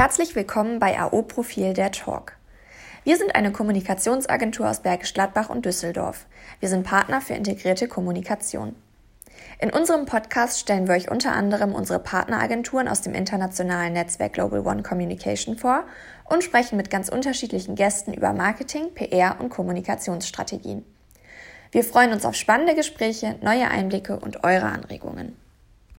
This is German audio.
Herzlich willkommen bei AO Profil der Talk. Wir sind eine Kommunikationsagentur aus Bergisch Gladbach und Düsseldorf. Wir sind Partner für integrierte Kommunikation. In unserem Podcast stellen wir euch unter anderem unsere Partneragenturen aus dem internationalen Netzwerk Global One Communication vor und sprechen mit ganz unterschiedlichen Gästen über Marketing, PR und Kommunikationsstrategien. Wir freuen uns auf spannende Gespräche, neue Einblicke und eure Anregungen.